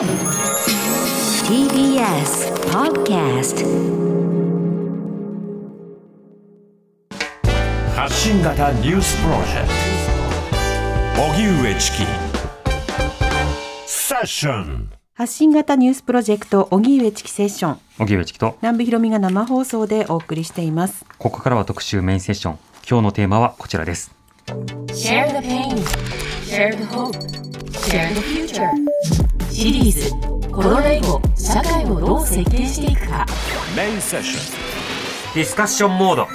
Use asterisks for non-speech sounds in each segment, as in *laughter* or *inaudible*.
TBS Podcast 発信型ニュースプロジェクト。荻上チキ。セッション。発信型ニュースプロジェクト荻上チキセッション。荻上チキと。南部ひろみが生放送でお送りしています。ここからは特集メインセッション。今日のテーマはこちらです。Share the pain. Share the hope. Share the future シリーズコロナ以後社会をどう設計していくか。メインセッションディスカッションモード。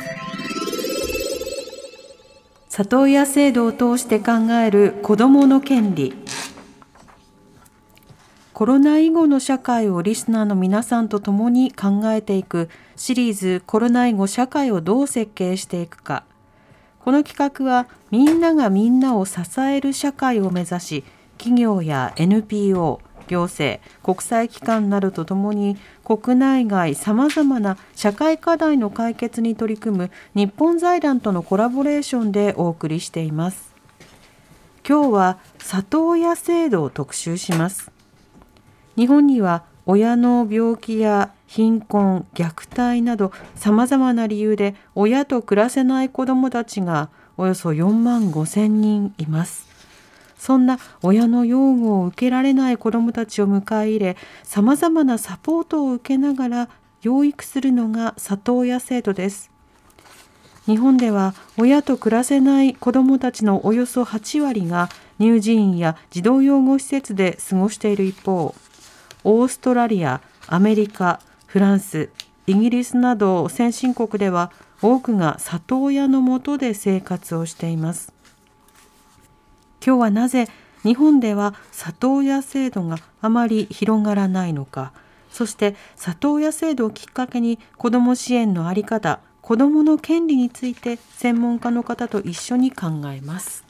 里親制度を通して考える子どもの権利。コロナ以後の社会をリスナーの皆さんと共に考えていくシリーズコロナ以後社会をどう設計していくか。この企画はみんながみんなを支える社会を目指し企業や NPO 行政国際機関などとともに国内外さまざまな社会課題の解決に取り組む日本財団とのコラボレーションでお送りしています。今日は里親制度を特集します。日本には親の病気や貧困虐待などさまざまな理由で親と暮らせない子どもたちがおよそ4万5千人います。そんな親の養護を受けられない子どもたちを迎え入れさまざまなサポートを受けながら養育するのが里親制度です。日本では親と暮らせない子どもたちのおよそ8割が乳児院や児童養護施設で過ごしている一方オーストラリアアメリカフランスイギリスなど先進国では多くが里親のもとで生活をしています。今日はなぜ日本では里親制度があまり広がらないのか。そして里親制度をきっかけに子ども支援の在り方子どもの権利について専門家の方と一緒に考えます。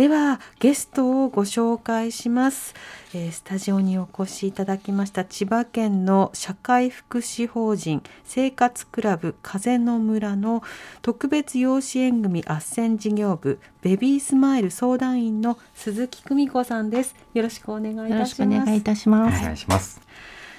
ではゲストをご紹介します、えースタジオにお越しいただきました千葉県の社会福祉法人生活クラブ風の村の特別養子縁組斡旋事業部ベビースマイル相談員の鈴木久美子さんです。よろしくお願いいよろしくたしますお願いいたしおます。願いします。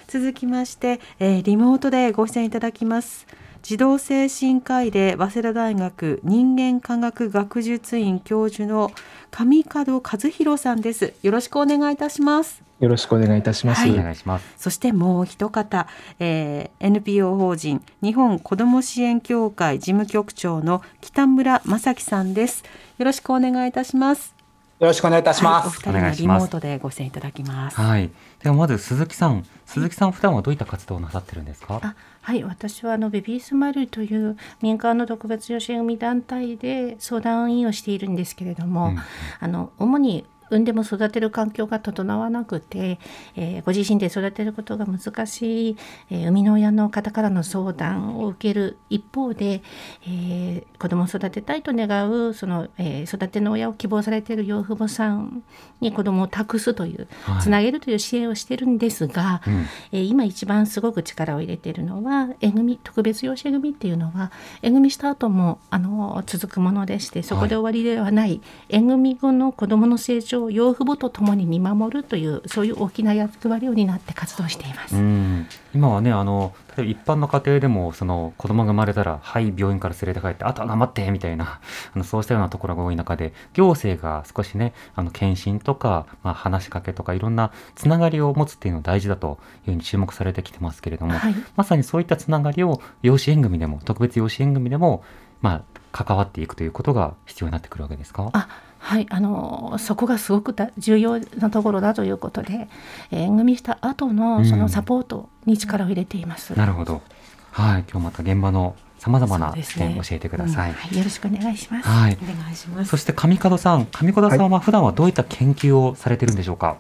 続きまして、えーリモートでご出演いただきます児童精神科医で早稲田大学人間科学学術院教授の上門和弘さんです。よろしくお願いいたします。よろしくお願いいたします。はいお願いします。そしてもう一方、えー NPO 法人日本子ども支援協会事務局長の北村正樹さんです。よろしくお願いいたしますよろしくお願いいたします。はい、お二人お願いしますのリモートでご出演いただきます。はい。ではまず鈴木さん。鈴木さん普段はどういった活動をなさってるんですか？あはい、私はあのベビースマイルという民間の特別養子組団体で相談員をしているんですけれども、うん。あの主に産んでも育てる環境が整わなくて、えーご自身で育てることが難しい、えー生みの親の方からの相談を受ける一方で、えー子供を育てたいと願うその、えー育ての親を希望されている養父母さんに子供を託すという、はい。つなげるという支援をしてるんですが、うん。えー今一番すごく力を入れているのは縁組特別養子縁組っていうのは縁組した後もあの続くものでしてそこで終わりではない、縁組後の子どもの成長を養父母とともに見守るというそういう大きな役割を担って活動しています。うん。今はねあの例えば一般の家庭でもその子供が生まれたらはい病院から連れて帰ってあとは頑張ってみたいな *laughs* あのそうしたようなところが多い中で行政が少しねあの検診とか、まあ、話しかけとかいろんなつながりを持つっていうのが大事だというふうに注目されてきてますけれども、はい。まさにそういったつながりを養子縁組でも特別養子縁組でも、まあ、関わっていくということが必要になってくるわけですか？あはい、あのそこがすごくだ重要なところだということで、えー縁組した後うんのそのサポートに力を入れています。なるほどはい今日また現場のさまざまな視点を教えてください。はい、よろしくお願いします。はいお願いしますそして上門さん、上門さんは普段はどういった研究をされてるんでしょうか？はい、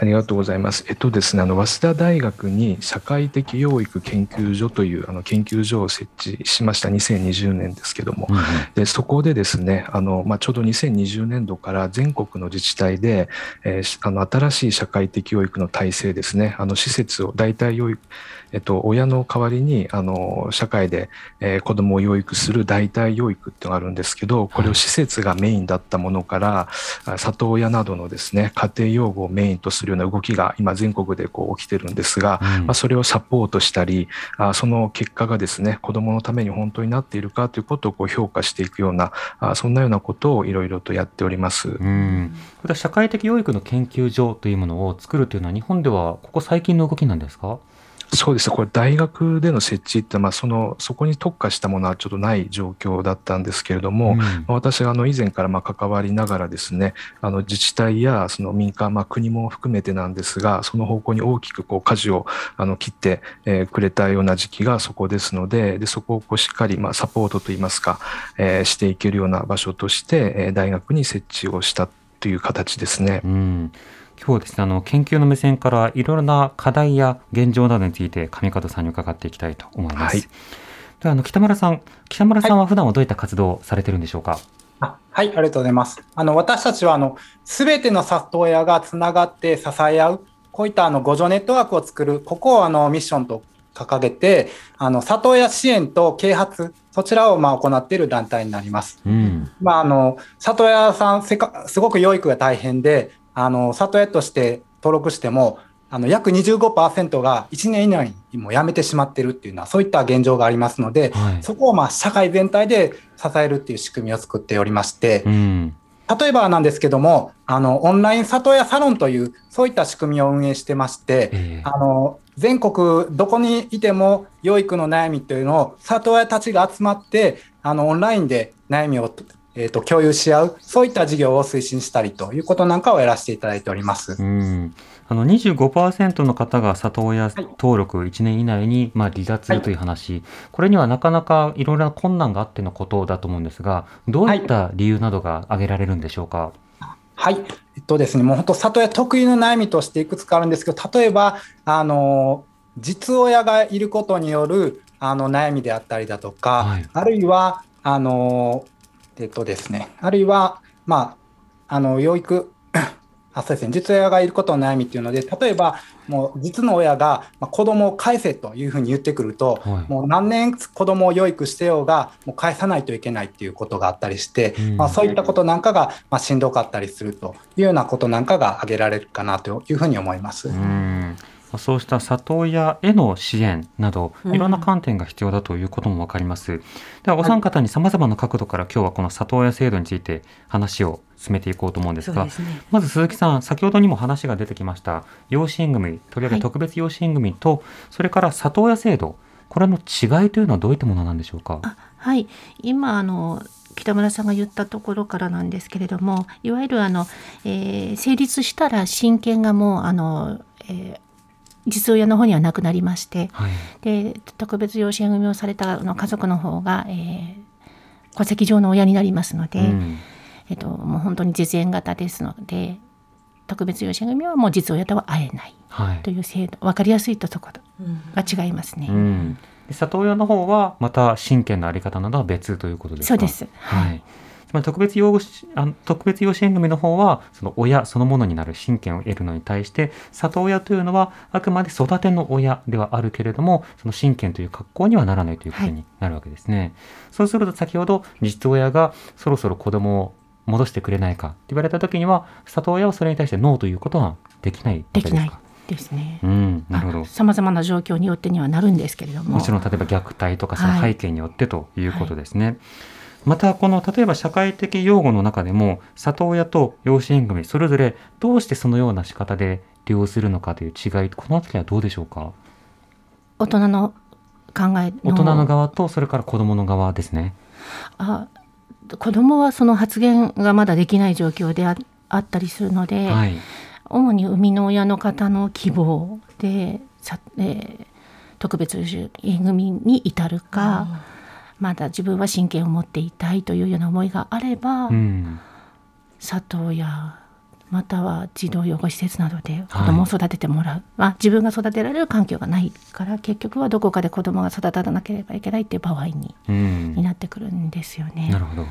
ありがとうございます。えっとですね、あの早稲田大学に社会的養育研究所というあの研究所を設置しました。2020年ですけども、うんうん。でそこでですねあの、まあ、ちょうど2020年度から全国の自治体で、えーしあの新しい社会的養育の体制ですねあの施設を代替養育、えっと、親の代わりにあの社会で、えー子どもを養育する代替養育っていうのがあるんですけどこれを施設がメインだったものからあ里親などのですね家庭養護をメインとするような動きが今全国でこう起きてるんですが、うん。まあ、それをサポートしたりあその結果がですね子どものために本当になっているかということをこう評価していくようなあそんなようなことをいろいろとやっております。うん、社会的養育の研究所というものを作るというのは日本ではここ最近の動きなんですか？そうですね、これ、大学での設置って、まあ、そのそこに特化したものはちょっとない状況だったんですけれども、うん。まあ私はあの以前からまあ関わりながらですねあの自治体やその民間、まあ、国も含めてなんですがその方向に大きくこう舵をあの切って、えーくれたような時期がそこですのででそこをこうしっかりまあサポートといいますか、えーしていけるような場所として、えー大学に設置をしたという形ですね。うん、今日はですねあの研究の目線からいろいろな課題や現状などについて上門さんに伺っていきたいと思います。はいではあの北村さん北村さんは普段はどういった活動をされてるんでしょうか、あはい、ありがとうございます。あの私たちはあの全ての里親がつながって支え合う、こういったあの互助ネットワークを作る、ここをあのミッションと掲げて、あの里親支援と啓発、そちらをまあ行っている団体になります。うんまあ、あの里親さんせか、すごく養育が大変で、あの里親として登録しても、あの約25%が1年以内にもう辞めてしまっているっていうのは、そういった現状がありますので、はい。そこをまあ社会全体で支えるっていう仕組みを作っておりまして、うん。例えばなんですけども、あのオンライン里親サロンという、そういった仕組みを運営してまして、えーあの全国どこにいても養育の悩みというのを里親たちが集まってあのオンラインで悩みを、えー、と共有し合うそういった事業を推進したりということなんかをやらせていただいております。うんあの25%の方が里親登録1年以内に、まあ、離脱するという話、これにはなかなかいろいろな困難があってのことだと思うんですが、どういった理由などが挙げられるんでしょうか？はい。えっとですね、もう本当、里親特有の悩みとしていくつかあるんですけど、例えば、あの、実親がいることによるあの悩みであったりだとか、はいあるいは、あの、えっとですね、あるいは、まあ、あの、養育、*coughs* あそうですね、実親がいることの悩みっていうので、例えば、もう実の親が、まあ、子供を返せというふうに言ってくると、はい。もう何年子供を養育してようが、もう返さないといけないっていうことがあったりして、うん。まあ、そういったことなんかが、まあ、しんどかったりするというようなことなんかが挙げられるかなというふうに思います。うん。まあそうした里親への支援などうんいろんな観点が必要だということも分かります。ではお三方にさまざまな角度から今日はこの里親制度について話を進めていこうと思うんですがね。まず鈴木さん先ほどにも話が出てきました養子縁組とりわけ特別養子縁組と、それから里親制度これの違いというのはどういったものなんでしょうか？あはい今あの北村さんが言ったところからなんですけれどもいわゆるあの、えー成立したら親権がもうあの、えー実親の方にはなくなりましてはい。で特別養子縁組をされたあの家族の方が、えー戸籍上の親になりますので、うん。えっと、もう本当に実縁型ですので特別養子縁組はもう実親とは会えないはい。という制度分かりやすいところうん。が違いますね。うん、で里親の方はまた親権のあり方などは別ということですか？そうです。はい。つまり特別養子あの特別養子縁組の方はその親そのものになる親権を得るのに対して里親というのはあくまで育ての親ではあるけれどもその親権という格好にはならないということになるわけですね。そうすると先ほど実親がそろそろ子供を戻してくれないかって言われた時には里親はそれに対してノーということはできないわけですか。ですね。うん、なるほど。さまざまな状況によってにはなるんですけれども。もちろん例えば虐待とかそのはい背景によってということですね。またこの例えば社会的用語の中でも里親と養子縁組それぞれどうしてそのような仕方で利用するのかという違いこのあたりはどうでしょうか？大人の考え大人の側とそれから子供の側ですね。あ子供はその発言がまだできない状況でああったりするので、はい。主に生みの親の方の希望でさ、えー特別養子縁組に至るか、まだ自分は親権を持っていたいというような思いがあれば、うん。里親または児童養護施設などで子供を育ててもらう、まあ、自分が育てられる環境がないから結局はどこかで子供が育たなければいけないっていう場合にうんに。なってくるんですよね。なるほど。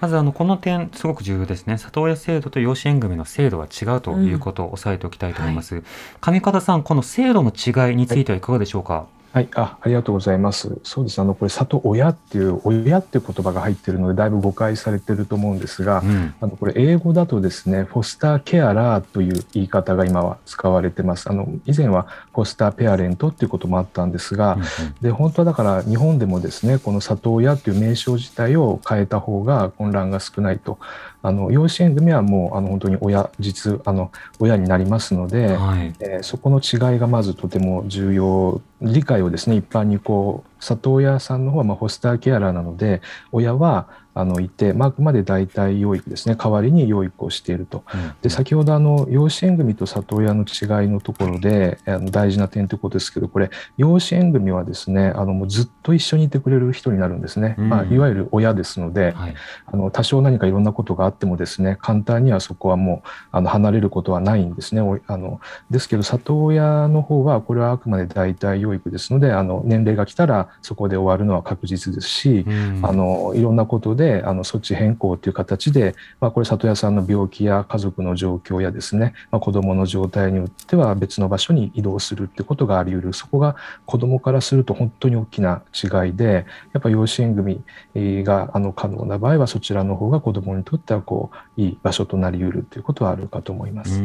まずあのこの点すごく重要ですね。里親制度と養子縁組の制度は違うということを押さえておきたいと思います。上方さんこの制度の違いについてはいかがでしょうか？はい、あ、ありがとうございます。そうです。あの、これ、里親っていう、親っていう言葉が入ってるので、だいぶ誤解されてると思うんですが、うんあの、これ、英語だとですね、フォスターケアラーという言い方が今は使われてます。あの、以前はフォスターペアレントっていうこともあったんですが、うんうんで本当はだから日本でもですねこの里親という名称自体を変えた方が混乱が少ないとあの養子縁組はもうあの本当に親実あの親になりますので、はい。えーそこの違いがまずとても重要理解をですね一般にこう里親さんの方はまあホスターケアラーなので親はあのいて、まああくまで代替養育ですね。代わりに養育をしていると。で先ほどあの養子縁組と里親の違いのところであの大事な点ということですけどこれ養子縁組はですねあのもうずっと一緒にいてくれる人になるんですね、うん。まあ、いわゆる親ですので、はい。あの多少何かいろんなことがあってもですね簡単にはそこはもうあの離れることはないんですね。おあのですけど里親の方はこれはあくまで代替養育ですのであの年齢が来たらそこで終わるのは確実ですし、うん。あのいろんなことであの措置変更という形で、まあ、これ里親さんの病気や家族の状況やですね、まあ、子どもの状態によっては別の場所に移動するってことがあり得る。そこが子どもからすると本当に大きな違いでやっぱ養子縁組があの可能な場合はそちらの方が子どもにとってはこういい場所となり得るということはあるかと思います。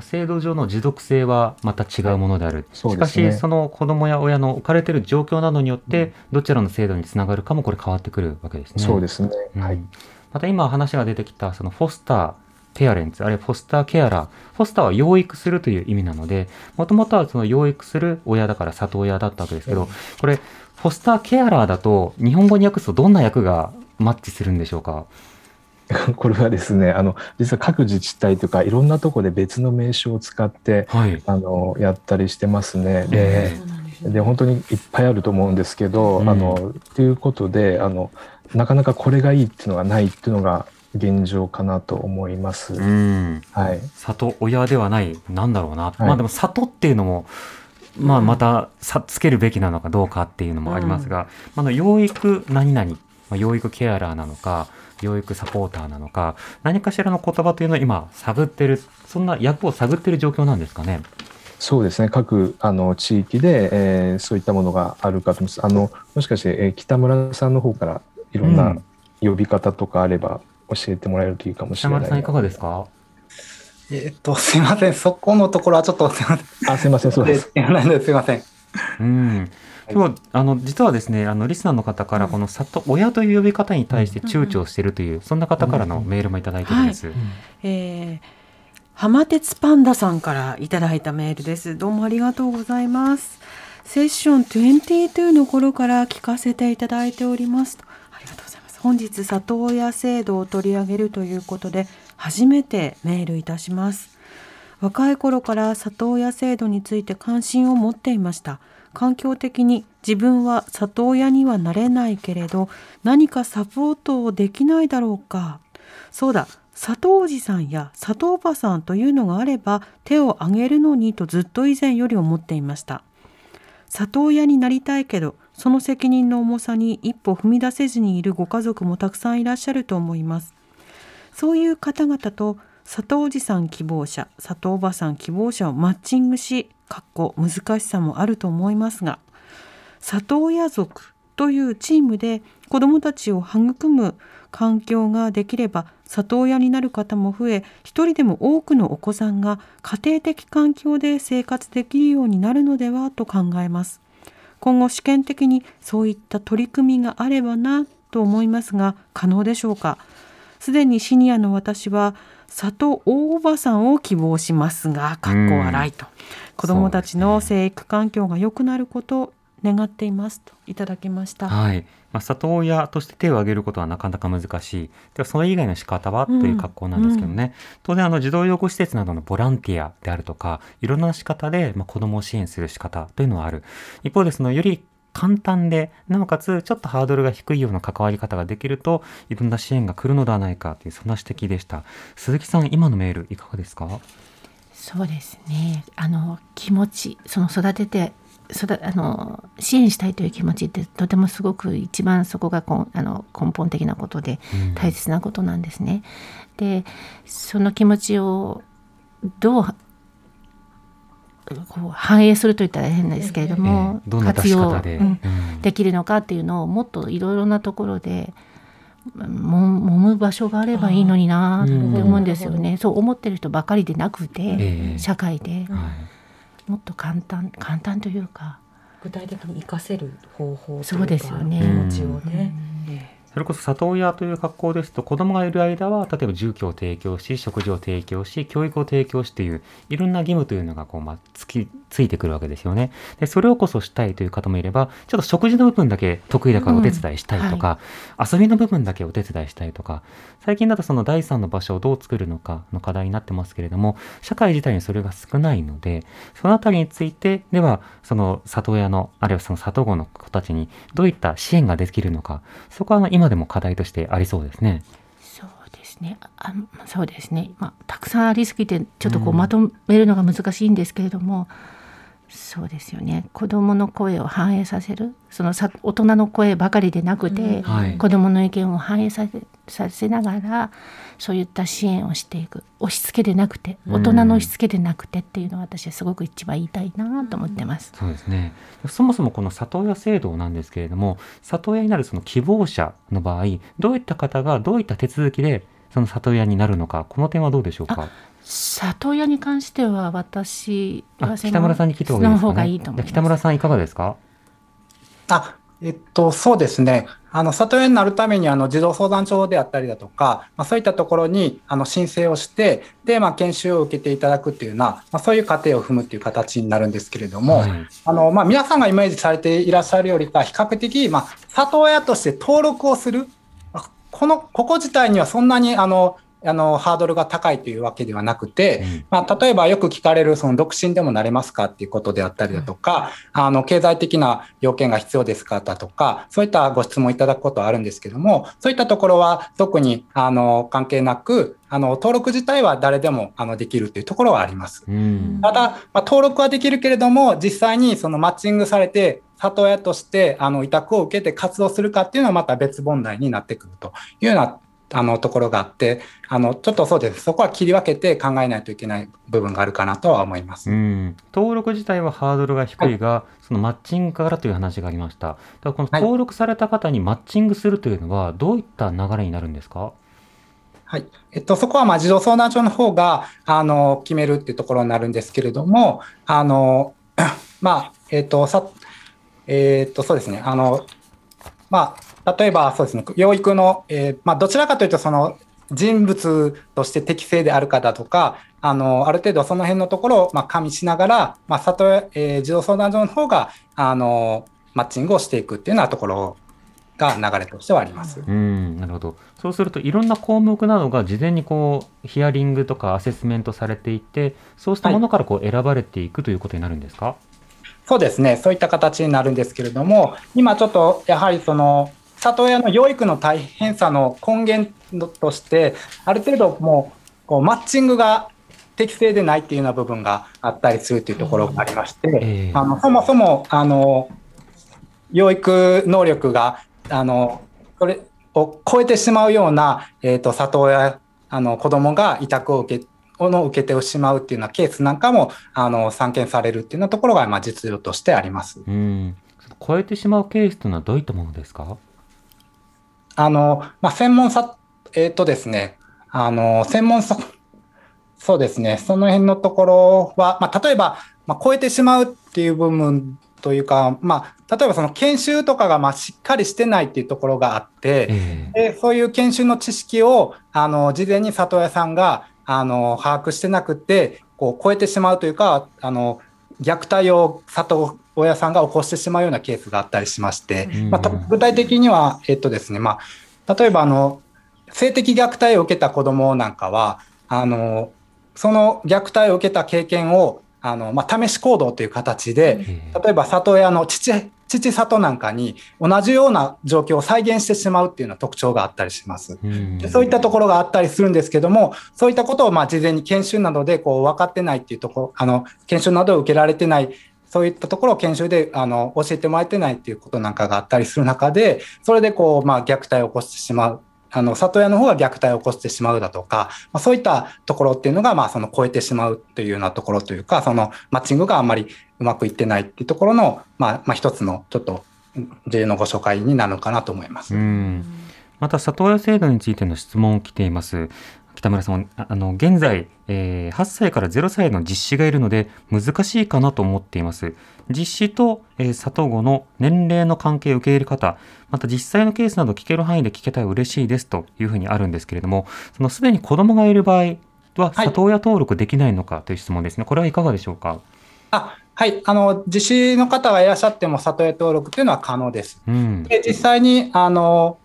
制度上の持続性はまた違うものである、しかしその子どもや親の置かれている状況などによってどちらの制度につながるかもこれ変わってくるわけですね。そうですね、うんはい。また今話が出てきたそのフォスターペアレンツあるいはフォスターケアラー。フォスターは養育するという意味なのでもともとはその養育する親だから里親だったわけですけどこれフォスターケアラーだと日本語に訳すとどんな役がマッチするんでしょうか？*laughs* これはですねあの実は各自治体とかいろんなところで別の名称を使ってはい。あのやったりしてますね。えでで本当にいっぱいあると思うんですけど、うんあのということであのなかなかこれがいいっていうのがないっていうのが現状かなと思います。うん。はい、里親ではない、なんだろうな。いまあでも里っていうのも、まあまたさつけるべきなのかどうかっていうのもありますが、あの養育何々、まあ、養育ケアラーなのか、養育サポーターなのか、何かしらの言葉というのを今探ってる、そんな役を探ってる状況なんですかね？そうですね各あの地域で、えーそういったものがあるかと思います。あのもしかして、えー北村さんの方からいろんうなん呼び方とかあれば教えてもらえるといいかもし北れない。丸さんいかがですか？えっと、すいません。そこのところはちょっとすいません。あすいませんそうです。すいません。うん。今日あの実はですねあのリスナーの方からこの里親という呼び方に対して躊躇しているという、そんな方からのメールもいただいてるんです。えー浜鉄パンダさんからいただいたメールです。どうもありがとうございます。セッション22の頃から聞かせていただいておりますと。ありがとうございます。本日里親制度を取り上げるということで初めてメールいたします。若い頃から里親制度について関心を持っていました。環境的に自分は里親にはなれないけれど何かサポートをできないだろうか。そうだ、里おじさんや里おばさんというのがあれば手を挙げるのにとずっと以前より思っていました。里親になりたいけどその責任の重さに一歩踏み出せずにいるご家族もたくさんいらっしゃると思います。そういう方々と里おじさん希望者、里おばさん希望者をマッチングし、かっこ難しさもあると思いますが、里親族というチームで子どもたちを育む環境ができれば里親になる方も増え一人でも多くのお子さんが家庭的環境で生活できるようになるのではと考えます。今後試験的にそういった取り組みがあればなと思いますが可能でしょうか？すでにシニアの私は里大おばさんを希望しますがかっこ笑いと子どもたちの生育環境が良くなることを願っていますといただきました。はい。まあ、里親として手を挙げることはなかなか難しい。では、それ以外の仕方はという格好なんですけどね。当然、あの、児童養護施設などのボランティアであるとか、いろんな仕方で、まあ、子供を支援する仕方というのはある。一方で、その、より簡単で、なおかつ、ちょっとハードルが低いような関わり方ができると、いろんな支援が来るのではないかという、そんな指摘でした。鈴木さん、今のメール、いかがですか？そうですねあの気持ちその育てて育あの支援したいという気持ちってとてもすごく一番そこがこんあの根本的なことでうん大切なことなんですね。でその気持ちをどうこう反映するといったら変ですけれども、えーど活用うんうん。できるのかっていうのをもっといろいろなところでも揉む場所があればいいのになって思うんですよね。そう思ってる人ばかりでなくて、ええ。社会で。はい。もっと簡単簡単というか。具体的に活かせる方法といかそうですよね。気持ちをね。それこそ里親という格好ですと子供がいる間は例えば住居を提供し食事を提供し教育を提供しといういろんな義務というのがこう、まあ、つきついてくるわけですよね。でそれをこそしたいという方もいればちょっと食事の部分だけ得意だからお手伝いしたいとか、遊びの部分だけお手伝いしたいとか最近だとその第三の場所をどう作るのかの課題になってますけれども社会自体にそれが少ないのでそのあたりについてではその里親のあるいはその里子の子たちにどういった支援ができるのかそこはあの今でも課題としてありそうですね。そうですねあそうですね、まあ、たくさんありすぎてちょっとこうまとめるのが難しいんですけれども、そうですよね子どもの声を反映させるそのさ大人の声ばかりでなくて、はい子どもの意見を反映させさせながらそういった支援をしていく押し付けでなくて大人の押し付けでなくてっていうのは私はすごく一番言いたいなと思ってます。そうですね。そもそもこの里親制度なんですけれども、里親になるその希望者の場合、どういった方がどういった手続きでその里親になるのか、この点はどうでしょうか？里親に関しては私あは北村さんに聞いた方がいいですか、ね。その方がいいと思います。北村さんいかがですか？あ、えっと、そうですね。あの、里親になるために、あの、児童相談所であったりだとか、まあ、そういったところに、あの、申請をして、で、まあ、研修を受けていただくっていうような、まあ、そういう過程を踏むっていう形になるんですけれども、はいあの、まあ、皆さんがイメージされていらっしゃるよりか、比較的、まあ、里親として登録をする、あこの、ここ自体にはそんなに、あの、あの、ハードルが高いというわけではなくて、うんまあ、例えばよく聞かれる、その独身でもなれますかっていうことであったりだとか、あの、経済的な要件が必要ですかだとか、そういったご質問いただくことはあるんですけども、そういったところは特に、あの、関係なく、あの、登録自体は誰でも、あの、できるっていうところはあります。うん。ただ、まあ、登録はできるけれども、実際にそのマッチングされて、里親としてあの委託を受けて活動するかっていうのはまた別問題になってくるというようなあのところがあって、あのちょっとそうです、そこは切り分けて考えないといけない部分があるかなとは思います。うん、登録自体はハードルが低いが、そのマッチングからという話がありました。だこのはい登録された方にマッチングするというのは、どういった流れになるんですか？はい。えっと、そこは、まあ、児童相談所の方が、あの、決めるっていうところになるんですけれども、あの、*clears throat* まあ、えっと、さ、えっと、そうですね。あの、まあ、例えば、そうですね、養育の、えーまあ、どちらかというと、その、人物として適正であるかだとか、あの、ある程度その辺のところを、まあ、加味しながら、まあ、里親、えー児童相談所の方が、あの、マッチングをしていくっていうようなところが流れとしてはあります。うん、なるほど。そうすると、いろんな項目などが事前にこう、ヒアリングとかアセスメントされていて、そうしたものからこう選ばれていくということになるんですか？そうですね、そういった形になるんですけれども、今ちょっとやはりその里親の養育の大変さの根源として、ある程度もうこうマッチングが適正でないっていうような部分があったりするというところがありまして、ええあのそもそもあの養育能力があのそれを超えてしまうような、えー、と里親あの子供が委託を受けの受けてしまうっていうようなケースなんかもあの散見されるっていうようなところが、まあ、実情としてあります。うん。超えてしまうケースというのはどういったものですか？あの、まあ、専門さ、えっ、とですね、あの、専門さ、そうですね、その辺のところは、まあ、例えば、まあ、超えてしまうっていう部分というか、まあ、例えばその研修とかがまあしっかりしてないっていうところがあって、ええ。でそういう研修の知識をあの事前に里親さんがあの把握してなくてこう超えてしまうというかあの虐待を里親さんが起こしてしまうようなケースがあったりしまして、うん。まあ、と具体的には、えっとですねまあ、例えばあの性的虐待を受けた子どもなんかはあのその虐待を受けた経験をあの、まあ、試し行動という形で、ええ例えば里親の父父里なんかに同じような状況を再現してしまうっていうような特徴があったりします。うん。でそういったところがあったりするんですけども、そういったことをまあ事前に研修などでこう分かってないっていうところ、あの研修などを受けられてない、そういったところを研修であの教えてもらえてないっていうことなんかがあったりする中で、それでこうまあ虐待を起こしてしまう。あの里親の方が虐待を起こしてしまうだとか、まあ、そういったところっていうのが、まあ、その超えてしまうというようなところというか、そのマッチングがあんまりうまくいってないっていうところの、まあ、まあ、一つのちょっと重要のご紹介になるのかなと思います。うんまた里親制度についての質問を来ています。北村さん、あの現在、えー、8歳から0歳の実子がいるので難しいかなと思っています。実子と、えー、里子の年齢の関係受け入れ方、また実際のケースなど聞ける範囲で聞けたら嬉しいですというふうにあるんですけれども、そのすでに子供がいる場合は里親登録できないのかという質問ですね。はい、これはいかがでしょうか？あはい、あの実子の方がいらっしゃっても里親登録というのは可能です。うん、で実際にあの、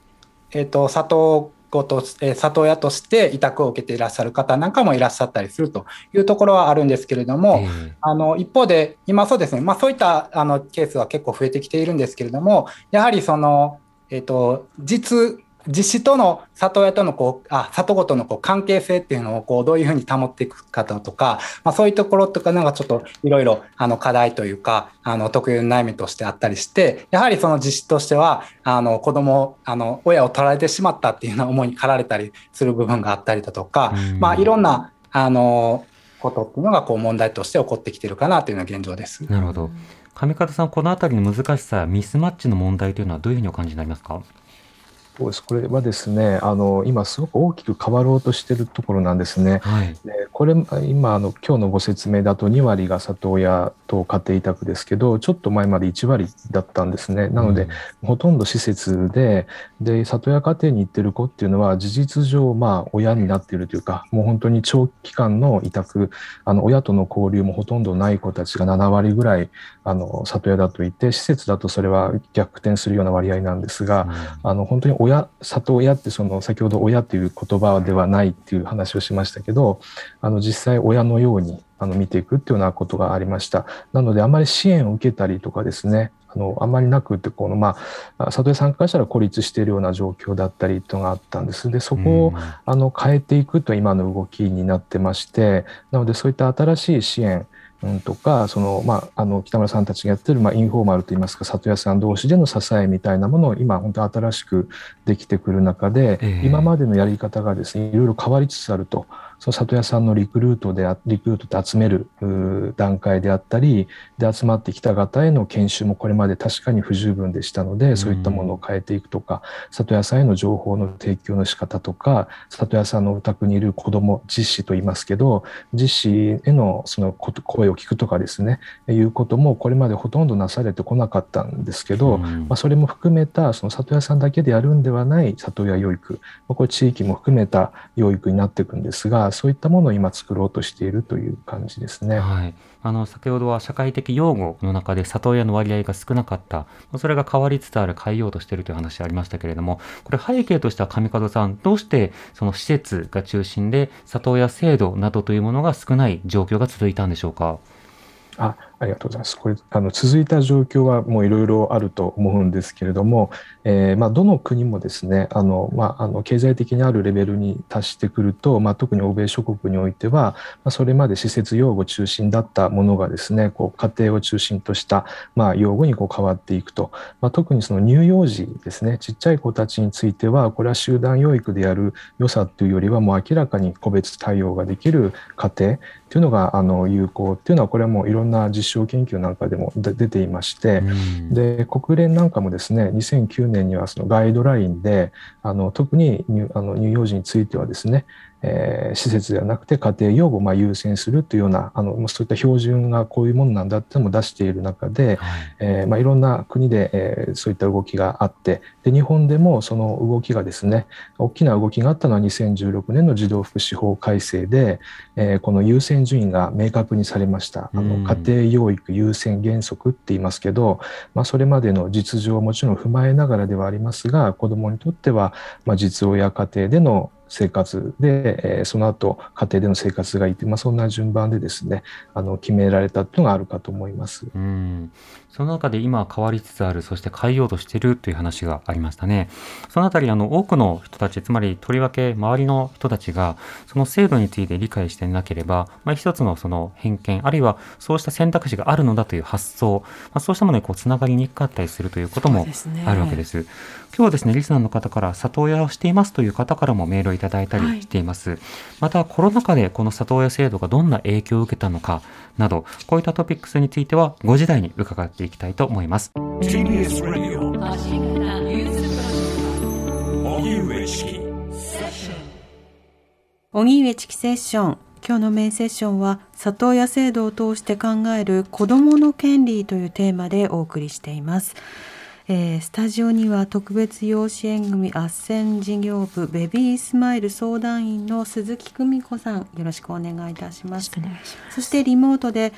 えーと里子と、え里親として委託を受けていらっしゃる方なんかもいらっしゃったりするというところはあるんですけれども、あの一方で、今そうですね、まあ、そういったあのケースは結構増えてきているんですけれども、やはりその、えっ、ー、と、実実子との里親とのこうあ里子とのこう関係性っていうのをこうどういうふうに保っていくかとか、まあ、そういうところとかなんかちょっといろいろあの課題というかあの特有の悩みとしてあったりしてやはりその実子としてはあの子供あの親を取られてしまったっていうような思いに駆られたりする部分があったりだとか、まあ、いろんなあのことっていうのがこう問題として起こってきてるかなというのが現状です。なるほど。上方さん、このあたりの難しさ、ミスマッチの問題というのはどういうふうにお感じになりますか？そうですこれはですねあの今すごく大きく変わろうとしているところなんですね。はい、でこれ今あの今日のご説明だと2割が里親と家庭委託ですけどちょっと前まで1割だったんですね。なので、うん、ほとんど施設でで里親家庭に行ってる子っていうのは事実上まあ親になっているというかもう本当に長期間の委託あの親との交流もほとんどない子たちが7割ぐらいあの里親だと言って施設だとそれは逆転するような割合なんですが、うん、あの本当に親里親ってその先ほど親という言葉ではないっていう話をしましたけどあの実際親のようにあの見ていくっていうようなことがありました。なのであまり支援を受けたりとかですねあのあまりなくてこの、まあ、里親さんからしたら孤立しているような状況だったりというのがあったんです。でそこをあの変えていくと今の動きになってましてなのでそういった新しい支援うん、とかその、まあ、あの北村さんたちがやってる、まあ、インフォーマルといいますか里屋さん同士での支えみたいなものを今本当新しくできてくる中で、えー、今までのやり方がですねいろいろ変わりつつあるとその里屋さんのリクルートでリクルートで集める段階であったりで集まってきた方への研修もこれまで確かに不十分でしたのでそういったものを変えていくとか、里屋さんへの情報の提供の仕方とか里屋さんのお宅にいる子ども実子と言いますけど実子へのその声を聞くとかですねいうこともこれまでほとんどなされてこなかったんですけど、まあ、それも含めたその里屋さんだけでやるんではない里親養育これ地域も含めた養育になっていくんですがそういったものを今作ろうとしているという感じですね。はい、あの先ほどは社会的擁護の中で里親の割合が少なかったそれが変わりつつある変えようとしているという話ありましたけれどもこれ背景としては上門さんどうしてその施設が中心で里親制度などというものが少ない状況が続いたんでしょうか？あありがとうございます。これあの続いた状況はもういろいろあると思うんですけれども、えー、まあ、どの国もですねあの、まあ、あの経済的にあるレベルに達してくると、まあ、特に欧米諸国においては、まあ、それまで施設用語中心だったものがですねこう家庭を中心とした、まあ、用語にこう変わっていくと、ま、特にその乳幼児ですねちっちゃい子たちについてはこれは集団養育でやる良さというよりはもう明らかに個別対応ができる家庭というのがあの有効っていうのはこれはもういろんな実証研究なんかでも出ていまして、で国連なんかもですね2009年にはそのガイドラインであの特にあの乳幼児についてはですねえー、施設ではなくて家庭用語をまあ優先するというようなあのそういった標準がこういうものなんだっていうのも出している中で、はい。えーまあ、いろんな国で、えー、そういった動きがあってで日本でもその動きがですね大きな動きがあったのは2016年の児童福祉法改正で、えー、この優先順位が明確にされました。あの家庭養育優先原則って言いますけど、まあ、それまでの実情をもちろん踏まえながらではありますが子どもにとっては、まあ、実親家庭での生活で、えー、その後家庭での生活がいて、まあ、そんな順番でですねあの決められたというのがあるかと思います。うんその中で今変わりつつあるそして変えようとしているという話がありましたね。そのあたりあの多くの人たちつまりとりわけ周りの人たちがその制度について理解していなければ、まあ、一つのその偏見あるいはそうした選択肢があるのだという発想、まあ、そうしたものにこうつながりにくかったりするということもあるわけです。今日はですねリスナーの方から里親をしていますという方からもメールをいただいたりしています、またコロナ禍でこの里親制度がどんな影響を受けたのかなどこういったトピックスについては5時台に伺っていきたいと思います。TBS ラジェクト荻上チキ荻上チキセッション。今日のメインセッションは里親制度を通して考える子どもの権利というテーマでお送りしています、えースタジオには特別養子縁組斡旋事業部ベビースマイル相談員の鈴木久美子さん。よろしくお願いいたします。そしてリモートで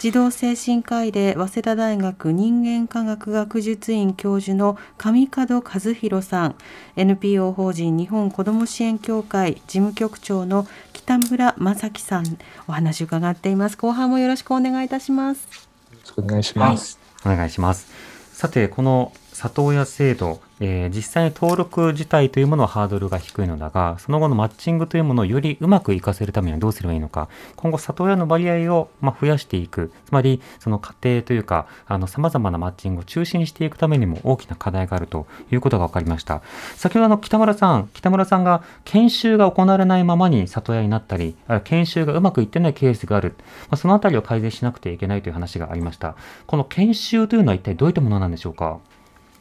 児童精神科医で早稲田大学人間科学学術院教授の上門和弘さん。NPO 法人日本子ども支援協会事務局長の北村正樹さん。お話を伺っています。後半もよろしくお願いいたします。よろしくお願いします。お願いします。さて、この里親制度、えー実際に登録自体というものはハードルが低いのだが、その後のマッチングというものをよりうまく活かせるためにはどうすればいいのか、今後里親の割合をま増やしていく、つまりその家庭というか、あの様々なマッチングを中心にしていくためにも大きな課題があるということが分かりました。先ほどあの北村さん、北村さんが研修が行われないままに里親になったり、ある研修がうまくいってないケースがある、まあ、そのあたりを改善しなくてはいけないという話がありました。この研修というのは一体どういったものなんでしょうか？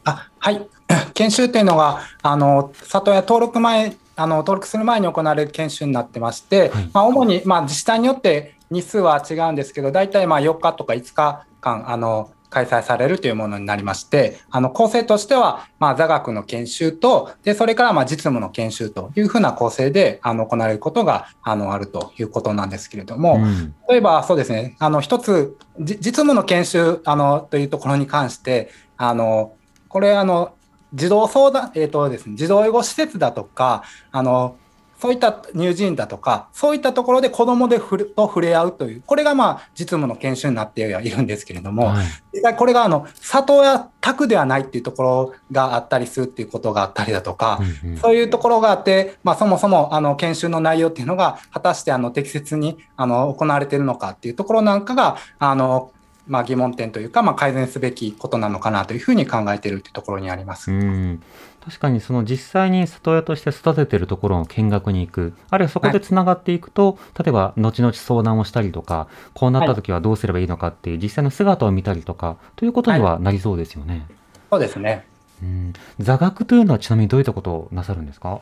あはい、*clears throat* 研修っていうのが、あの里親登録前あの、登録する前に行われる研修になってまして、はい。まあ、主に、まあ、自治体によって日数は違うんですけど、大体まあ4日とか5日間あの開催されるというものになりまして、あの構成としては、まあ、座学の研修と、でそれからまあ実務の研修というふうな構成であの行われることがあのあるということなんですけれども、うん。例えばそうですね、あの一つ、じ実務の研修あのというところに関して、あのこれあの、児童相談、えーとですね、児童養護施設だとか、あのそういった乳児院だとか、そういったところで子どもでふれと触れ合うという、これがまあ実務の研修になってはいるんですけれども、はい。実際これがあの里親宅ではないっていうところがあったりするっていうことがあったりだとか、うんうん。そういうところがあって、まあ、そもそもあの研修の内容っていうのが果たしてあの適切にあの行われているのかっていうところなんかがあの、まあ、疑問点というか、まあ、改善すべきことなのかなというふうに考えているというところにあります。うん。確かにその実際に里親として育ててるところの見学に行く。あるいはそこでつながっていくと、例えば後々相談をしたりとかこうなった時はどうすればいいのかっていう実際の姿を見たりとかということにはなりそうですよね。そうですね。うん。座学というのはちなみにどういったことをなさるんですか、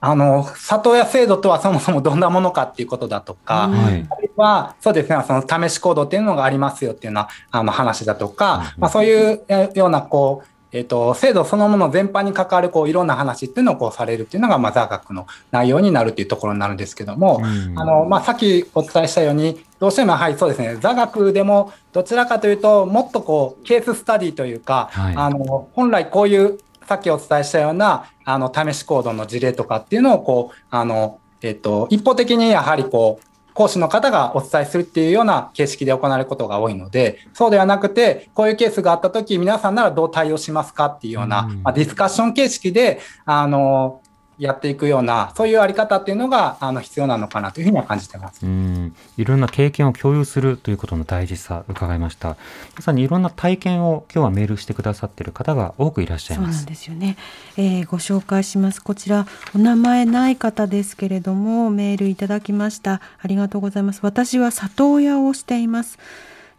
あの里親制度とはそもそもどんなものかっていうことだとか、うん。はい。あるいは、そうですね、その試し行動っていうのがありますよっていうようなあの話だとか、まあ、そういうえような、こう、えっ、と、制度そのもの全般に関わる、こう、いろんな話っていうのをこうされるっていうのが、まあ、座学の内容になるっていうところになるんですけども、うん。あの、まあ、さっきお伝えしたように、どうしても、はい、そうですね、座学でも、どちらかというと、もっとこう、ケーススタディというか、はい。あの、本来こういう、さっきお伝えしたような、あの、試し行動の事例とかっていうのを、こう、あの、えっと、一方的にやはりこう、講師の方がお伝えするっていうような形式で行われることが多いので、そうではなくて、こういうケースがあったとき、皆さんならどう対応しますかっていうような、うん。まあ、ディスカッション形式で、あの、やっていくような、そういうあり方っていうのが、あの、必要なのかなというふうには感じてます。うん。いろんな経験を共有するということの大事さ伺いました。まさにいろんな体験を今日はメールしてくださっている方が多くいらっしゃいそうなんますですよね、えーご紹介します。こちらお名前ない方ですけれどもメールいただきました。ありがとうございます。私は里親をしています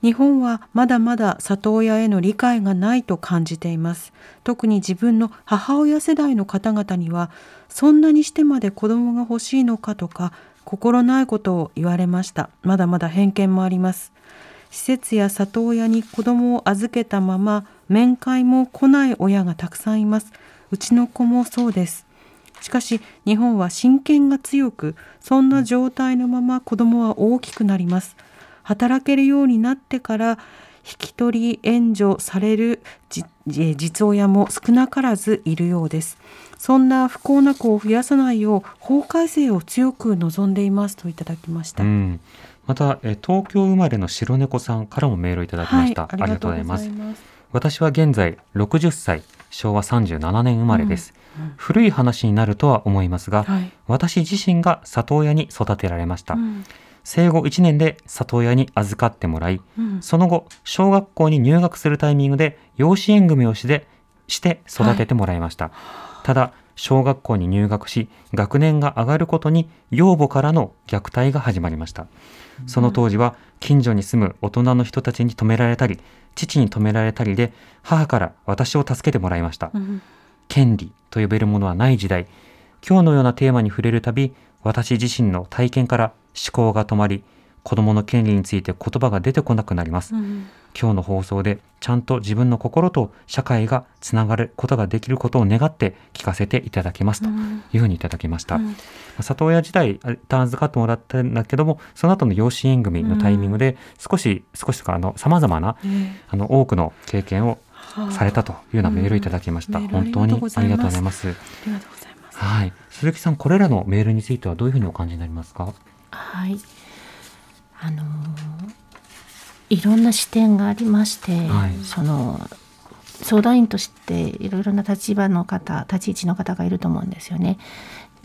日本はまだまだ里親への理解がないと感じています。特に自分の母親世代の方々にはそんなにしてまで子供が欲しいのかとか心ないことを言われました。まだまだ偏見もあります。施設や里親に子供を預けたまま面会も来ない親がたくさんいます。うちの子もそうです。しかし日本は親権が強くそんな状態のまま子供は大きくなります。働けるようになってから引き取り援助される実親も少なからずいるようです。そんな不幸な子を増やさないよう法改正を強く望んでいますといただきました、うん、またえ東京生まれの白猫さんからもメールをいただきました、はい、ありがとうございます。私は現在60歳昭和37年生まれです、うんうん。古い話になるとは思いますが、はい、私自身が里親に育てられました、うん生後1年で里親に預かってもらいうん。その後小学校に入学するタイミングで養子縁組をしてして育ててもらいました、ただ小学校に入学し学年が上がることに養母からの虐待が始まりました。その当時は近所に住む大人の人たちに止められたり父に止められたりで母から私を助けてもらいました、権利と呼べるものはない時代今日のようなテーマに触れるたび私自身の体験から思考が止まり子供の権利について言葉が出てこなくなります、今日の放送でちゃんと自分の心と社会がつながることができることを願って聞かせていただけますというふうにいただきました、里親時代一旦預かってもらったんだけどもその後の養子縁組のタイミングで少し少しとかあの様々なあの多くの経験をされたというようなメールをいただきました、うん。本当にありがとうございます。ありがとうございます。はい。鈴木さんこれらのメールについてはどういうふうにお感じになりますか？はい。あのーいろんな視点がありまして、はいその相談員としていろいろな立場の方立ち位置の方がいると思うんですよね。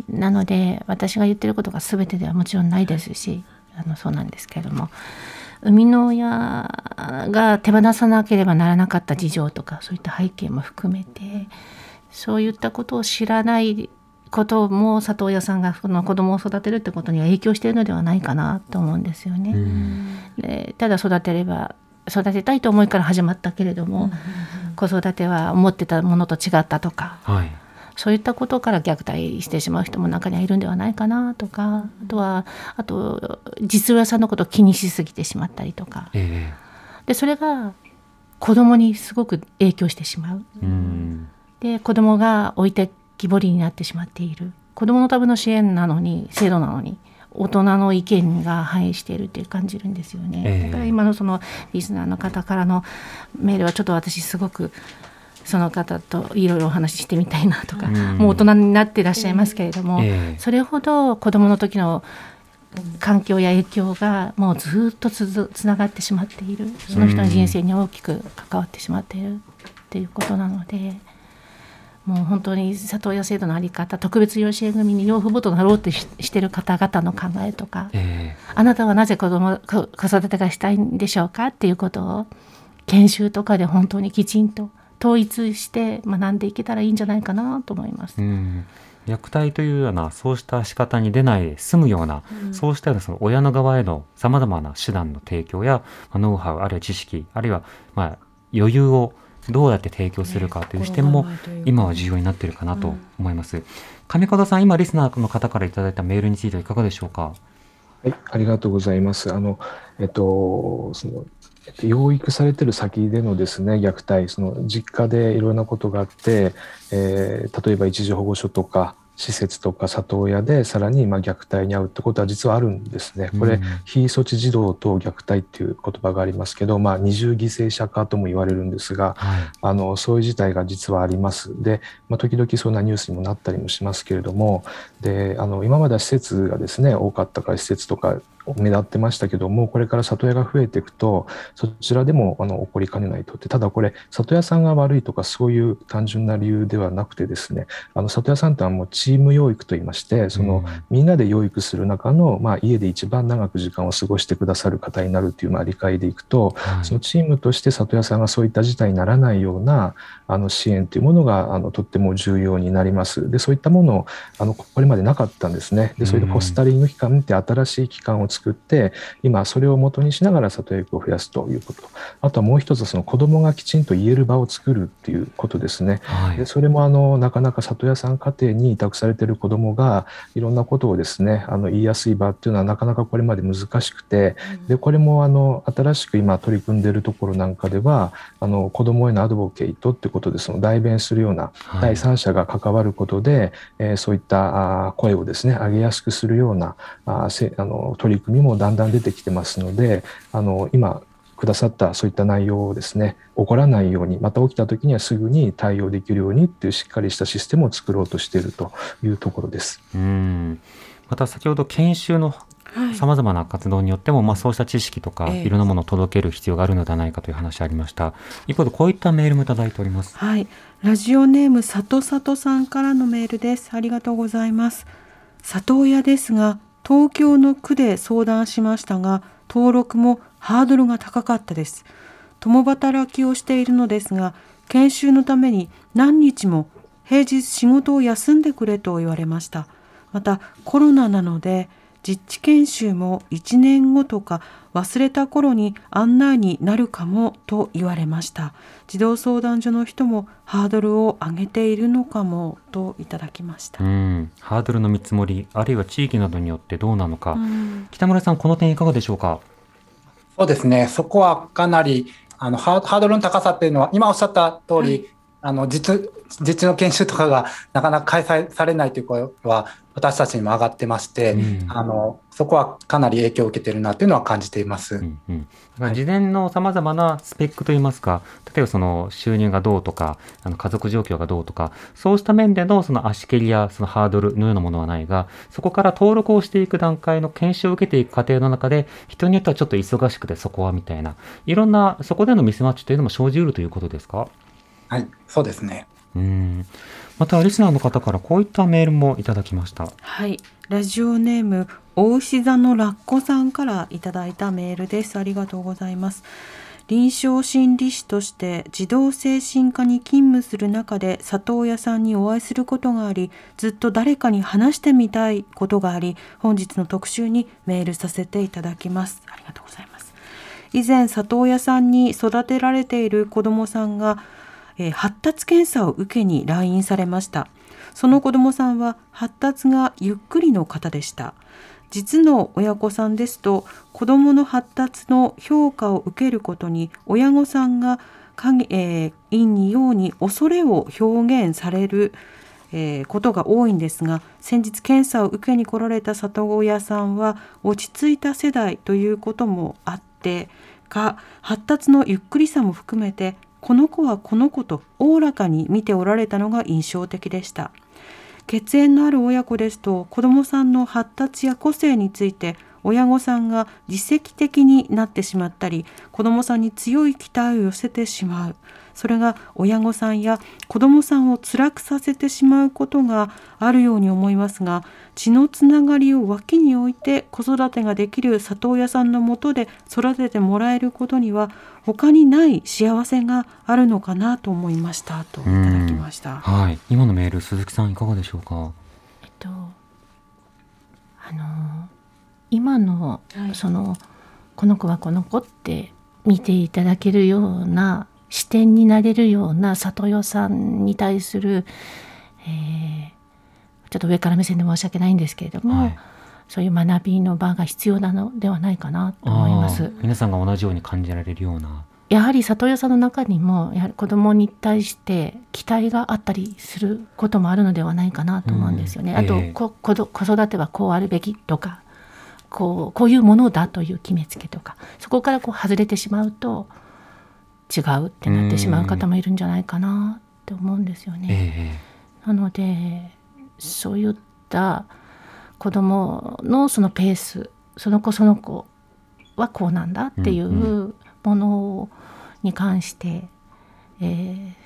なので私が言ってることが全てではもちろんないですしあのそうなんですけれども生みの親が手放さなければならなかった事情とかそういった背景も含めてそういったことを知らないことも里親さんがこの子供を育てるってことには影響しているのではないかなと思うんですよね。でただ育てれば育てたいと思いから始まったけれども、子育ては思ってたものと違ったとかはい。そういったことから虐待してしまう人も中にはいるんではないかなとかあとはあと実親さんのことを気にしすぎてしまったりとか。えでそれが子供にすごく影響してしまう。えうん。で子供が置いてきぼりになってしまっている。子供のための支援なのに制度なのに大人の意見が反映しているって感じるんですよね、ええ。だから今のそのリスナーの方からのメールはちょっと私すごくその方といろいろお話ししてみたいなとか、うん。もう大人になっていらっしゃいますけれども、ええ。それほど子供の時の環境や影響がもうずっとつづつながってしまっているその人の人生に大きく関わってしまっているっていうことなのでもう本当に里親制度の在り方特別養子縁組に養父母となろうとししている方々の考えとかえあなたはなぜ子供子子育てがしたいんでしょうかっていうことを研修とかで本当にきちんと統一して学んでいけたらいいんじゃないかなと思います。虐待というようなそうした仕方に出ないで済むような、そうしたようなその親の側へのさまざまな手段の提供や、まあ、ノウハウあるいは知識あるいはまあ余裕をどうやって提供するかという視点も今は重要になっているかなと思います。上門さん今リスナーの方からいただいたメールについてはいかがでしょうか？はい、ありがとうございます。あの、えっと、その、えっと養育されてる先でのですね、虐待、その実家でいろんなことがあって、えー例えば一時保護所とか、施設とか里親でさらにまあ虐待に遭うってことは実はあるんですね。これ、うん非措置児童等虐待っていう言葉がありますけど、まあ、二重犠牲者化とも言われるんですが、はい。あのそういう事態が実はあります。で、まあ、時々そんなニュースにもなったりもしますけれども、であの今までは施設がですね多かったから施設とか目立ってましたけどもこれから里親が増えていくとそちらでもあの起こりかねないとってただこれ里親さんが悪いとかそういう単純な理由ではなくてですねあの里親さんってのはもうチーム養育といいましてその、みんなで養育する中の、まあ、家で一番長く時間を過ごしてくださる方になるというまあ理解でいくと、はいそのチームとして里親さんがそういった事態にならないようなあの支援というものがあのとっても重要になります。でそういったものをあのこれまでなかったんですね。でそれでポスタリング機関って新しい機関を作って今それを元にしながら里親育を増やすということあとはもう一つその子どもがきちんと言える場を作るっていうことですね。はいで。それもあのなかなか里親さん家庭に委託されている子どもがいろんなことをですねあの言いやすい場っていうのはなかなかこれまで難しくてでこれもあの新しく今取り組んでいるところなんかではあの子どもへのアドボケイトってことでその代弁するようなはい第三者が関わることで、えーそういった声をですね上げやすくするようなあーせあの取り組みもだんだん出てきてますのであの今くださったそういった内容をですね起こらないようにまた起きた時にはすぐに対応できるようにっていうしっかりしたシステムを作ろうとしているというところです。うん。また先ほど研修のさまざまな活動によっても、まあ、そうした知識とか、ええいろんなものを届ける必要があるのではないかという話ありました。一方でこういったメールもいただいております。はい、ラジオネームさとさとさんからのメールです。ありがとうございます。里親ですが、東京の区で相談しましたが、登録もハードルが高かったです。共働きをしているのですが、研修のために何日も平日仕事を休んでくれと言われましたまたコロナなので実地研修も1年後とか忘れた頃に案内になるかもと言われました。児童相談所の人もハードルを上げているのかもといただきました。うん。ハードルの見積もりあるいは地域などによってどうなのか、うん。北村さんこの点いかがでしょうか？そうですね、そこはかなりあのハーハードルの高さっていうのは、今おっしゃった通り、あの実実地の研修とかがなかなか開催されないという声は、私たちにも上がってまして、うん。あのそこはかなり影響を受けてるなというのは感じています。うんうん、だから事前のさまざまなスペックといいますか、例えばその収入がどうとか、あの家族状況がどうとか、そうした面でのその足蹴りやそのハードルのようなものはないが、そこから登録をしていく段階の研修を受けていく過程の中で、人によってはちょっと忙しくてそこはみたいな、いろんなそこでのミスマッチというのも生じうるということですか？はい、そうですね。うん。またリスナーの方からこういったメールもいただきました。はい、ラジオネーム大牛座のラッコさんからいただいたメールです。ありがとうございます。臨床心理士として児童精神科に勤務する中で里親さんにお会いすることがありずっと誰かに話してみたいことがあり本日の特集にメールさせていただきますありがとうございます以前里親さんに育てられている子どもさんが、えー発達検査を受けに来院されました。その子どもさんは発達がゆっくりの方でした。実の親御さんですと子どもの発達の評価を受けることに親御さんが影、えー、にように恐れを表現される、えことが多いんですが先日検査を受けに来られた里親さんは落ち着いた世代ということもあってか発達のゆっくりさも含めてこの子はこの子とおおらかに見ておられたのが印象的でした。血縁のある親子ですと子どもさんの発達や個性について親御さんが自責的になってしまったり子どもさんに強い期待を寄せてしまうそれが親御さんや子どもさんを辛くさせてしまうことがあるように思いますが血のつながりを脇に置いて子育てができる里親さんのもとで育ててもらえることには他にない幸せがあるのかなと思いましたといただきました。はい。今のメール、鈴木さんいかがでしょうか？えっとあの今の、はいそのこの子はこの子って見ていただけるような視点になれるような里代さんに対する、えーちょっと上から目線で申し訳ないんですけれども、はいそういう学びの場が必要なのではないかなと思いまあすー。皆さんが同じように感じられるような。やはり里親さんの中にもやはり子どもに対して期待があったりすることもあるのではないかなと思うんですよね。あと、うんええこ子育てはこうあるべきとかこうこういうものだという決めつけとかそこからこう外れてしまうと違うってなってしまう方もいるんじゃないかなって思うんですよえね。えなのでそういった子どものそのペースその子その子はこうなんだっていうものに関して、えー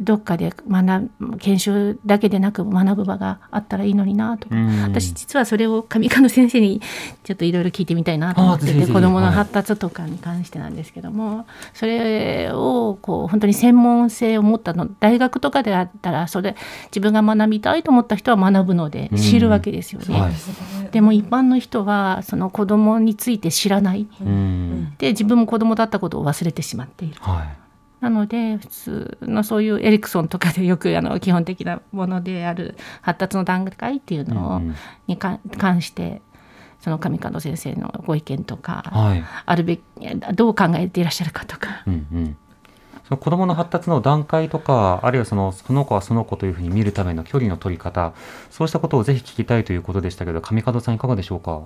どっかで学ぶ研修だけでなく学ぶ場があったらいいのになとか、うん私実はそれを上川先生にちょっといろいろ聞いてみたいなと思ってて子どものはい発達とかに関してなんですけども、それをこう本当に専門性を持ったの大学とかであったらそれ自分が学びたいと思った人は学ぶのでうん知るわけですよね。はいでも一般の人はその子供について知らないうん。で自分も子供だったことを忘れてしまっている。はい。なので普通のそういうエリクソンとかでよくあの基本的なものである発達の段階っていうのを、にか関してその上門先生のご意見とか、はい。あるべきどう考えていらっしゃるかとか。うんうん。その子供の発達の段階とか、あるいはそのその子はその子というふうに見るための距離の取り方、そうしたことをぜひ聞きたいということでしたけど、上門さんいかがでしょうか？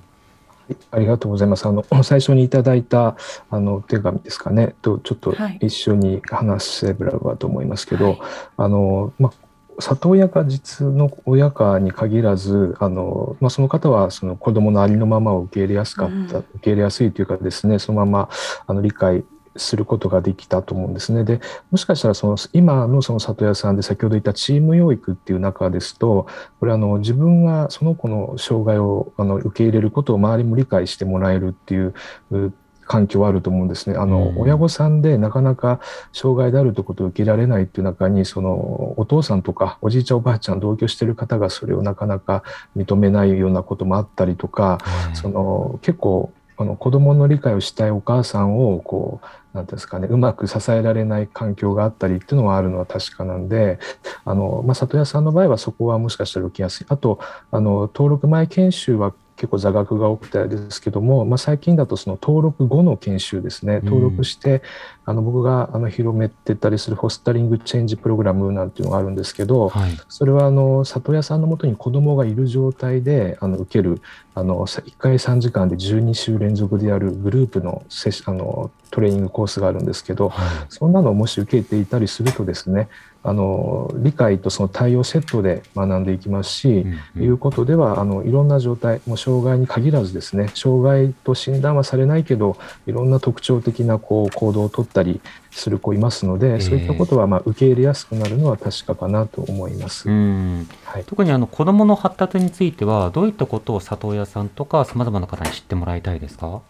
ありがとうございます。あの最初にいただいたあの手紙ですかね。とちょっとはい。一緒に話せればと思いますけど、はい。あのまあ里親か実の親かに限らずあの、まあ、その方はその子どものありのままを受け入れやすかった、うん。受け入れやすいというかですねそのままあの理解することができたと思うんですね。でもしかしたらその今のその里親さんで先ほど言ったチーム養育っていう中ですとこれあの自分がその子の障害をあの受け入れることを周りも理解してもらえるっていうう環境はあると思うんですね。あの、うん親御さんでなかなか障害であるということを受けられないっていう中に、そのお父さんとかおじいちゃんおばあちゃん同居してる方がそれをなかなか認めないようなこともあったりとか、はいその結構あの子供の理解をしたいお母さんをこうなんていうんですかねうまく支えられない環境があったりっていうのはあるのは確かなんであの、まあ、里屋さんの場合はそこはもしかしたら受けやすい。あとあの登録前研修は結構座学が多くてですけども、まあ、最近だとその登録後の研修ですね。登録して、あの僕があの広めてたりするフォスタリングチェンジプログラムなんていうのがあるんですけど、はい。それはあの里親さんのもとに子供がいる状態であの受けるあの1回3時間で12週連続でやるグループのあのトレーニングコースがあるんですけどはい。そんなのをもし受けていたりするとですねあの理解とその対応セットで学んでいきますし、うんうん。いうことではあのいろんな状態もう障害に限らずですね障害と診断はされないけどいろんな特徴的なこう行動をとったりする子いますので、えそういったことはまあ受け入れやすくなるのは確かかなと思います。うん。はい。特にあの子どもの発達についてはどういったことを里親さんとかさまざまな方に知ってもらいたいですか？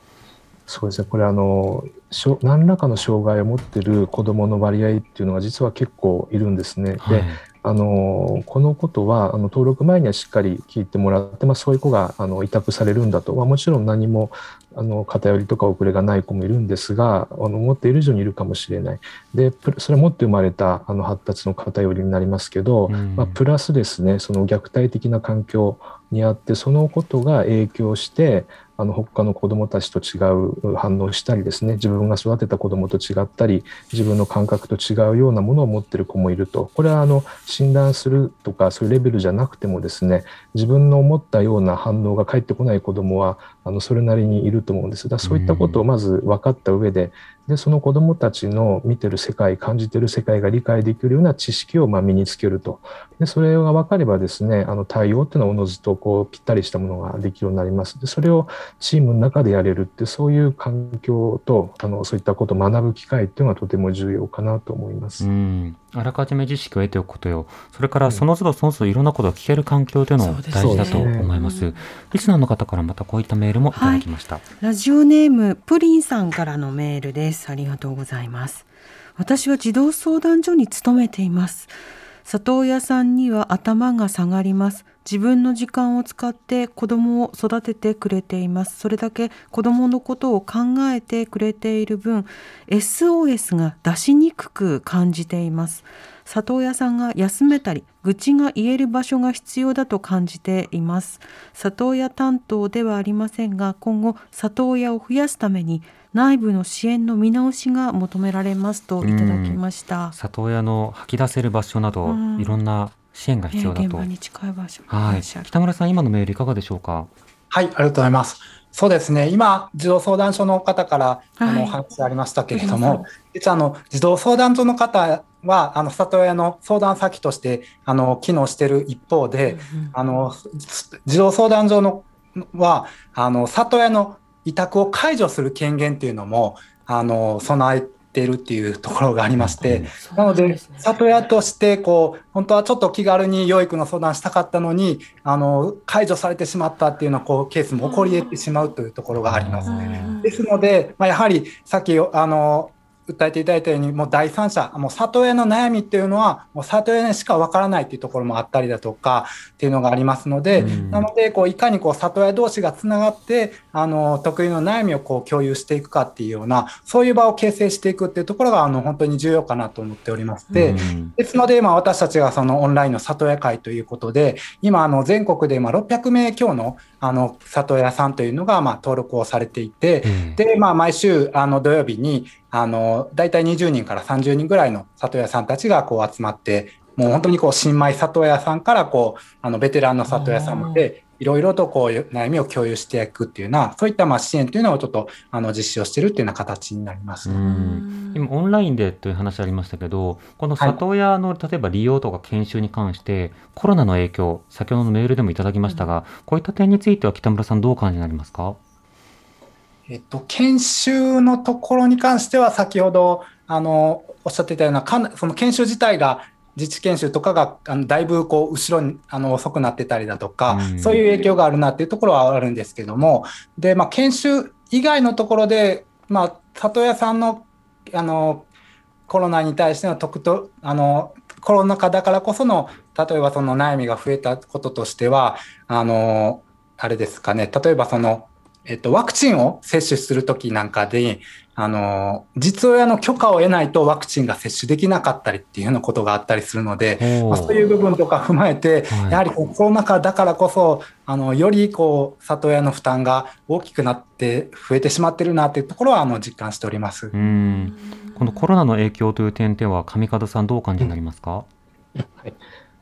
そうですね、これあの、何らかの障害を持っている子どもの割合っていうのが実は結構いるんですね。であのこのことはあの登録前にはしっかり聞いてもらって、まあ、そういう子があの委託されるんだと、まあ、もちろん何もあの偏りとか遅れがない子もいるんですがあの思っている以上にいるかもしれない。でそれは持って生まれたあの発達の偏りになりますけど、うん。まあ、プラスですねその虐待的な環境にあってそのことが影響してあの他の子どもたちと違う反応をしたりですね自分が育てた子どもと違ったり自分の感覚と違うようなものを持っている子もいると。これはあの診断するとかそういうレベルじゃなくてもですね自分の思ったような反応が返ってこない子どもはあのそれなりにいると思うんです。だそういったことをまず分かった上ででその子どもたちの見てる世界感じてる世界が理解できるような知識をまあ身につけると。でそれが分かればですねあの対応っていうのはおのずとこうぴったりしたものができるようになります。でそれをチームの中でやれるってそういう環境とあのそういったことを学ぶ機会っていうのがとても重要かなと思います。うんあらかじめ知識を得ておくことよそれからその都度その都度いろんなことを聞ける環境というのも大事だと思いますリスナーの方からまたこういったメールもいただきました、ラジオネームプリンさんからのメールです。ありがとうございます。私は児童相談所に勤めています。里親さんには頭が下がります。自分の時間を使って子供を育ててくれています。それだけ子供のことを考えてくれている分、SOS が出しにくく感じています。里親さんが休めたり愚痴が言える場所が必要だと感じています里親担当ではありませんが今後里親を増やすために内部の支援の見直しが求められますといただきました、里親の吐き出せる場所など、うん。いろんな支援が必要だと、ね現場に近い場所。はい。北村さん今のメールいかがでしょうか？はい、ありがとうございます。そうですね、今、児童相談所の方からあはい。のお話ありましたけれども、実はあの児童相談所の方は、あの里親の相談先としてあの機能している一方で、あの児童相談所のはあの里親の委託を解除する権限っていうのもあの備えているっていうところがありまして、なので、里親として、こう、本当はちょっと気軽に養育の相談したかったのに、あの、解除されてしまったっていうような、こう、ケースも起こり得てしまうというところがあります。ですので、まあ、やはり、さっき、あの、訴えていただいたように、もう第三者、もう里親の悩みっていうのは、もう里親にしかわからないっていうところもあったりだとかっていうのがありますので、うん。なので、こういかにこう里親同士がつながって、あの得意の悩みをこう共有していくかっていうような、そういう場を形成していくっていうところがあの本当に重要かなと思っておりまして、うん。ですので、まあ、私たちがそのオンラインの里親会ということで、今、あの全国でまあ600名強のあの里親さんというのがまあ登録をされていて、ええで、まあ、毎週あの土曜日にあの大体20人から30人ぐらいの里親さんたちがこう集まって、もう本当にこう新米里親さんからこうあのベテランの里親さんまで、いろいろとこういう悩みを共有していくっていうような、そういったまあ支援というのをちょっとあの実施をしているっていうような形になります。うん。今オンラインでという話ありましたけどこの里親の例えば利用とか研修に関してコロナの影響先ほどのメールでもいただきましたが、こういった点については北村さんどうお感じになりますか？えっと、研修のところに関しては、先ほどあのおっしゃっていたような、かなその研修自体が、自治研修とかがあのだいぶこう後ろにあの遅くなってたりだとか、うん。そういう影響があるなっていうところはあるんですけども、でまあ、研修以外のところで、まあ、里親さんのあのコロナに対しての特とあのコロナ禍だからこその例えばその悩みが増えたこととしてはあのあれですかね例えばその、えっと、ワクチンを接種するときなんかであの実親の許可を得ないとワクチンが接種できなかったりっていうようなことがあったりするので、まあ、そういう部分とか踏まえて、はい、やはりこうコロナ禍だからこそあのよりこう里親の負担が大きくなって増えてしまってるなっていうところはあの実感しております。うん。このコロナの影響という点では上門さんどうお感じになりますか、うん、はい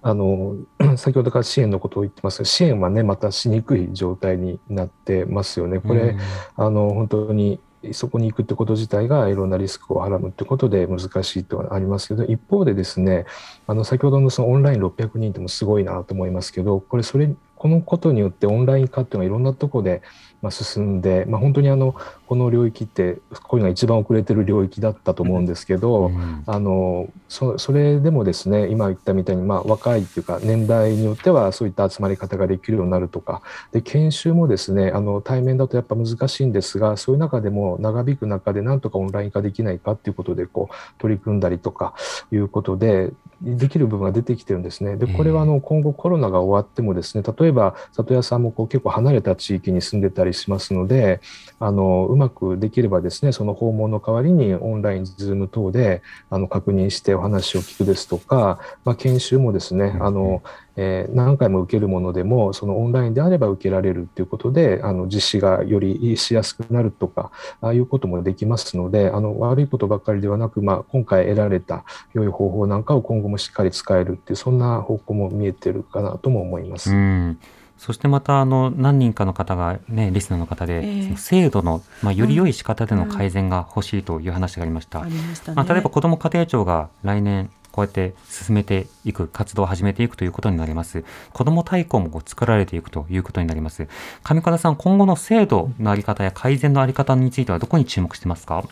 あの *clears throat* 先ほどから支援のことを言ってますが支援はねまたしにくい状態になってますよね。これ、うん、あの本当にそこに行くってこと自体がいろんなリスクをはらむってことで難しいとはありますけど一方でですねあの先ほどのそのオンライン600人ってもすごいなと思いますけどこれそれこのことによってオンライン化っていうのがいろんなところでまあ、進んで、まあ、本当にあのこの領域ってこういうのが一番遅れてる領域だったと思うんですけど、うん、あのそそれでもですね今言ったみたいに、まあ、若いっていうか年代によってはそういった集まり方ができるようになるとかで研修もですねあの対面だとやっぱ難しいんですがそういう中でも長引く中でなんとかオンライン化できないかっていうことでこう取り組んだりとかいうことでできる部分が出てきてるんですね。でこれはあの今後コロナが終わってもですね例えば里屋さんもこう結構離れた地域に住んでたりしますのであのうまくできればですねその訪問の代わりにオンライン、ズーム等であの確認してお話を聞くですとか、まあ、研修もですねあの、えー、何回も受けるものでもそのオンラインであれば受けられるということであの実施がよりしやすくなるとかああいうこともできますのであの悪いことばかりではなく、まあ、今回得られた良い方法なんかを今後もしっかり使えるっていうそんな方向も見えてるかなとも思います。うんそしてまたあの何人かの方が、ね、リスナーの方で、えー、制度の、まあ、より良い仕方での改善が欲しいという話がありました。うんまあ、例えば子ども家庭庁が来年こうやって進めていく、活動を始めていくということになります。子ども大綱も作られていくということになります。上方さん、今後の制度のあり方や改善のあり方についてはどこに注目してますか？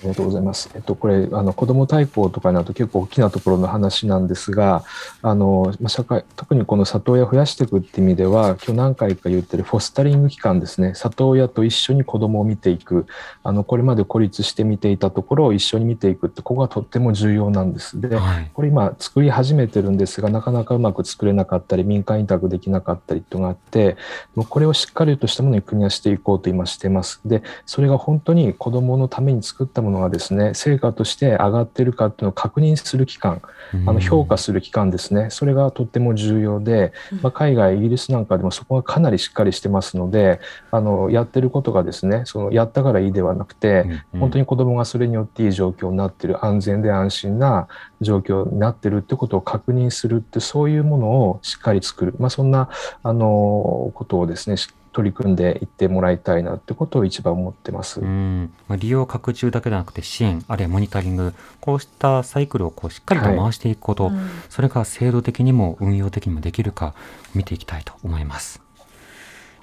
ありがとうございます。えっと、これ、あの子ども対抗とかになると結構大きなところの話なんですが、あの社会特にこの里親を増やしていくって意味では、今日何回か言ってるフォスタリング期間ですね、里親と一緒に子どもを見ていく、あのこれまで孤立して見ていたところを一緒に見ていくって、ここがとっても重要なんです。で、はい、これ今、作り始めてるんですが、なかなかうまく作れなかったり、民間委託できなかったりとがあって、もうこれをしっかりとしたものに組み合わせていこうと今してます。で、それが本当に子どものために作ったものがですね、成果として上がってるかっていうのを確認する期間、あの評価する期間ですね、それがとっても重要で、まあ、海外、イギリスなんかでもそこがかなりしっかりしてますので、あのやってることがですね、そのやったからいいではなくて、本当に子どもがそれによっていい状況になってる、安全で安心な状況になってるってことを確認するって、そういうものをしっかり作る、まあ、そんなあのことをですね、取り組んでいってもらいたいなってことを一番思ってます。うん利用拡充だけではなくて支援、あるいはモニタリング、こうしたサイクルをこうしっかりと回していくこと、はい、それが制度的にも運用的にもできるか見ていきたいと思います。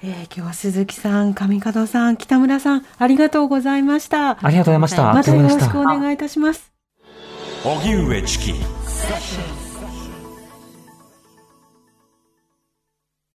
えー、今日は鈴木さん、上門さん、北村さん、ありがとうございました。ありがとうございました。またよろしくお願いいたします。荻上チキ。